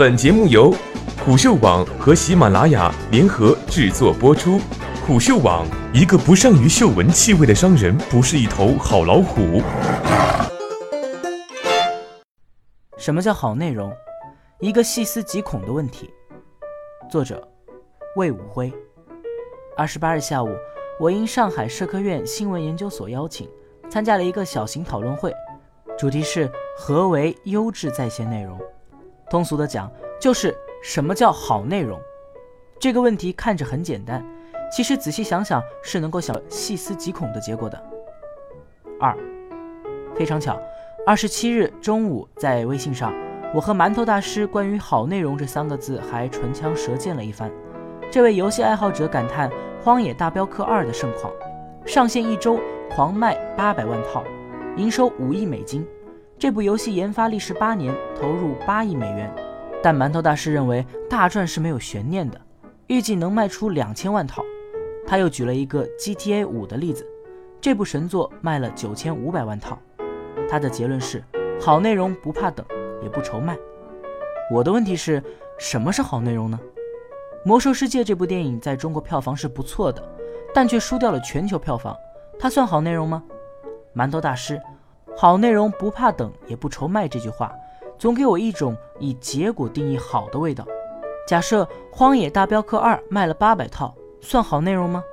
本节目由虎嗅网和喜马拉雅联合制作播出。虎嗅网：一个不善于嗅闻气味的商人，不是一头好老虎。什么叫好内容？一个细思极恐的问题。作者：魏武辉。二十八日下午，我因上海社科院新闻研究所邀请，参加了一个小型讨论会，主题是何为优质在线内容。通俗的讲，就是什么叫好内容？这个问题看着很简单，其实仔细想想是能够想细思极恐的结果的。二，非常巧，二十七日中午在微信上，我和馒头大师关于“好内容”这三个字还唇枪舌剑了一番。这位游戏爱好者感叹《荒野大镖客二》的盛况，上线一周狂卖八百万套，营收五亿美金。这部游戏研发历时八年，投入八亿美元，但馒头大师认为大赚是没有悬念的，预计能卖出两千万套。他又举了一个 GTA 五的例子，这部神作卖了九千五百万套。他的结论是：好内容不怕等，也不愁卖。我的问题是，什么是好内容呢？《魔兽世界》这部电影在中国票房是不错的，但却输掉了全球票房，它算好内容吗？馒头大师。好内容不怕等也不愁卖，这句话总给我一种以结果定义好的味道。假设《荒野大镖客二》卖了八百套，算好内容吗？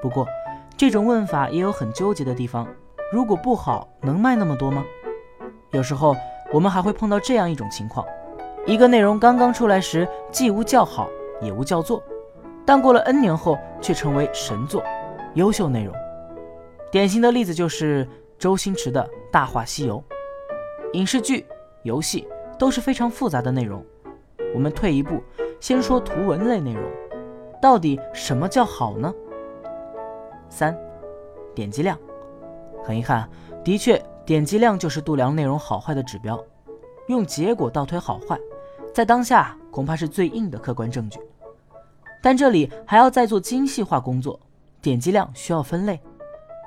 不过，这种问法也有很纠结的地方。如果不好，能卖那么多吗？有时候我们还会碰到这样一种情况：一个内容刚刚出来时既无叫好也无叫座，但过了 N 年后却成为神作、优秀内容。典型的例子就是。周星驰的《大话西游》，影视剧、游戏都是非常复杂的内容。我们退一步，先说图文类内容，到底什么叫好呢？三，点击量。很遗憾，的确，点击量就是度量内容好坏的指标。用结果倒推好坏，在当下恐怕是最硬的客观证据。但这里还要再做精细化工作，点击量需要分类。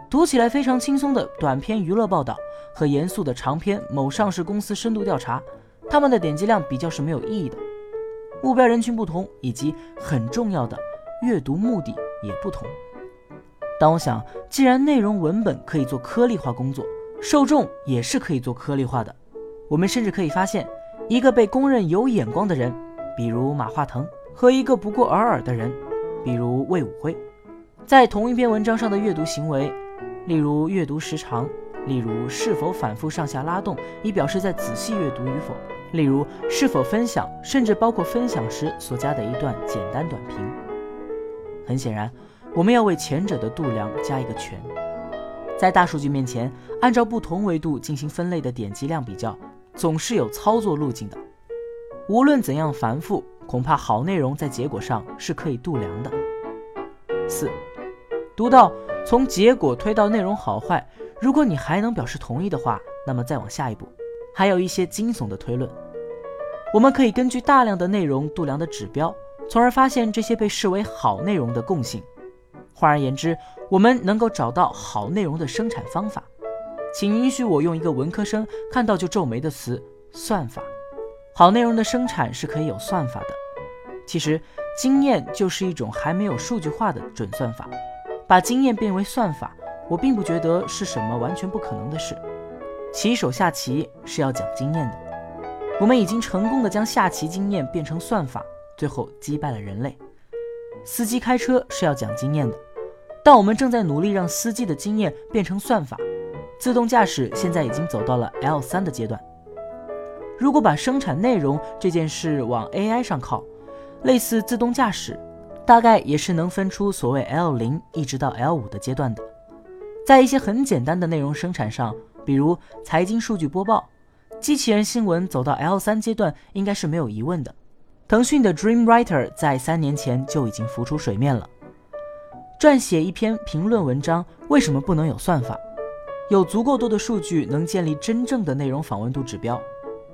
读起来非常轻松的短篇娱乐报道和严肃的长篇某上市公司深度调查，他们的点击量比较是没有意义的。目标人群不同，以及很重要的阅读目的也不同。但我想，既然内容文本可以做颗粒化工作，受众也是可以做颗粒化的。我们甚至可以发现，一个被公认有眼光的人，比如马化腾，和一个不过尔尔的人，比如魏武辉，在同一篇文章上的阅读行为。例如阅读时长，例如是否反复上下拉动以表示在仔细阅读与否，例如是否分享，甚至包括分享时所加的一段简单短评。很显然，我们要为前者的度量加一个权。在大数据面前，按照不同维度进行分类的点击量比较，总是有操作路径的。无论怎样繁复，恐怕好内容在结果上是可以度量的。四，读到。从结果推到内容好坏，如果你还能表示同意的话，那么再往下一步，还有一些惊悚的推论。我们可以根据大量的内容度量的指标，从而发现这些被视为好内容的共性。换而言之，我们能够找到好内容的生产方法。请允许我用一个文科生看到就皱眉的词——算法。好内容的生产是可以有算法的。其实，经验就是一种还没有数据化的准算法。把经验变为算法，我并不觉得是什么完全不可能的事。棋手下棋是要讲经验的，我们已经成功的将下棋经验变成算法，最后击败了人类。司机开车是要讲经验的，但我们正在努力让司机的经验变成算法。自动驾驶现在已经走到了 L 三的阶段。如果把生产内容这件事往 AI 上靠，类似自动驾驶。大概也是能分出所谓 L 零一直到 L 五的阶段的，在一些很简单的内容生产上，比如财经数据播报，机器人新闻走到 L 三阶段应该是没有疑问的。腾讯的 Dream Writer 在三年前就已经浮出水面了。撰写一篇评论文章，为什么不能有算法？有足够多的数据能建立真正的内容访问度指标，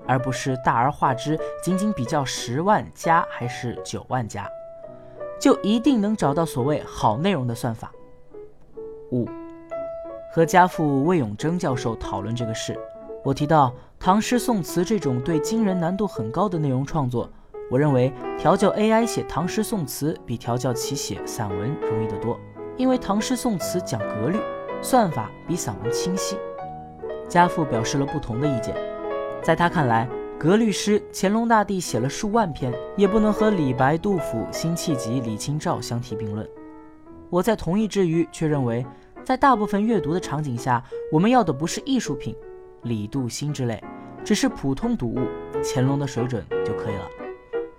而不是大而化之，仅仅比较十万加还是九万加。就一定能找到所谓好内容的算法。五，和家父魏永征教授讨论这个事，我提到唐诗宋词这种对惊人难度很高的内容创作，我认为调教 AI 写唐诗宋词比调教其写散文容易得多，因为唐诗宋词讲格律，算法比散文清晰。家父表示了不同的意见，在他看来，格律诗乾隆大帝写了数万篇，也不能和李白、杜甫、辛弃疾、李清照相提并论。我在同意之余，却认为，在大部分阅读的场景下，我们要的不是艺术品，李杜辛之类，只是普通读物，乾隆的水准就可以了。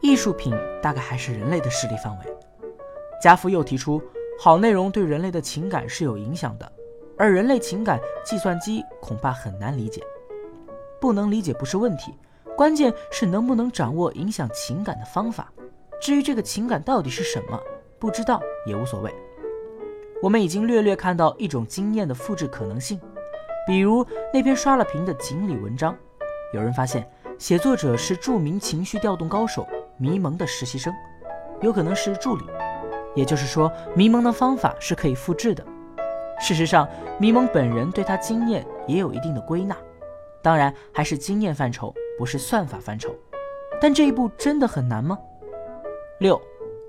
艺术品大概还是人类的势力范围。家父又提出，好内容对人类的情感是有影响的。而人类情感，计算机恐怕很难理解。不能理解不是问题，关键是能不能掌握影响情感的方法。至于这个情感到底是什么，不知道也无所谓。我们已经略略看到一种经验的复制可能性，比如那篇刷了屏的锦鲤文章。有人发现，写作者是著名情绪调动高手迷蒙的实习生，有可能是助理。也就是说，迷蒙的方法是可以复制的。事实上，迷蒙本人对他经验也有一定的归纳，当然还是经验范畴，不是算法范畴。但这一步真的很难吗？六，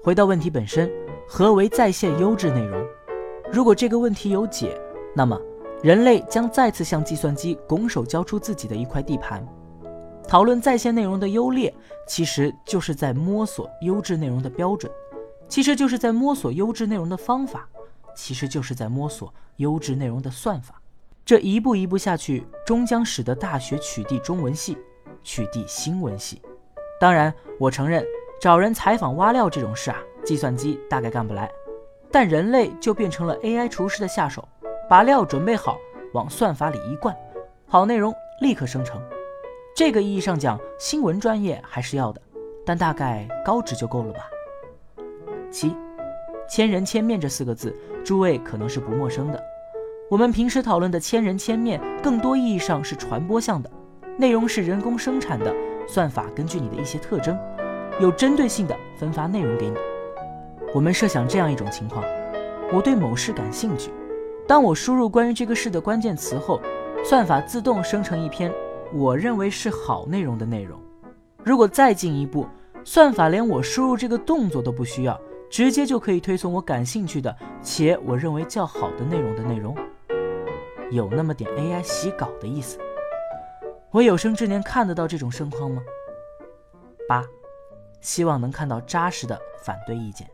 回到问题本身，何为在线优质内容？如果这个问题有解，那么人类将再次向计算机拱手交出自己的一块地盘。讨论在线内容的优劣，其实就是在摸索优质内容的标准，其实就是在摸索优质内容的方法。其实就是在摸索优质内容的算法，这一步一步下去，终将使得大学取缔中文系，取缔新闻系。当然，我承认找人采访挖料这种事啊，计算机大概干不来，但人类就变成了 AI 厨师的下手，把料准备好，往算法里一灌，好内容立刻生成。这个意义上讲，新闻专业还是要的，但大概高职就够了吧。七。千人千面这四个字，诸位可能是不陌生的。我们平时讨论的千人千面，更多意义上是传播向的，内容是人工生产的，算法根据你的一些特征，有针对性的分发内容给你。我们设想这样一种情况：我对某事感兴趣，当我输入关于这个事的关键词后，算法自动生成一篇我认为是好内容的内容。如果再进一步，算法连我输入这个动作都不需要。直接就可以推送我感兴趣的且我认为较好的内容的内容，有那么点 AI 洗稿的意思。我有生之年看得到这种盛况吗？八，希望能看到扎实的反对意见。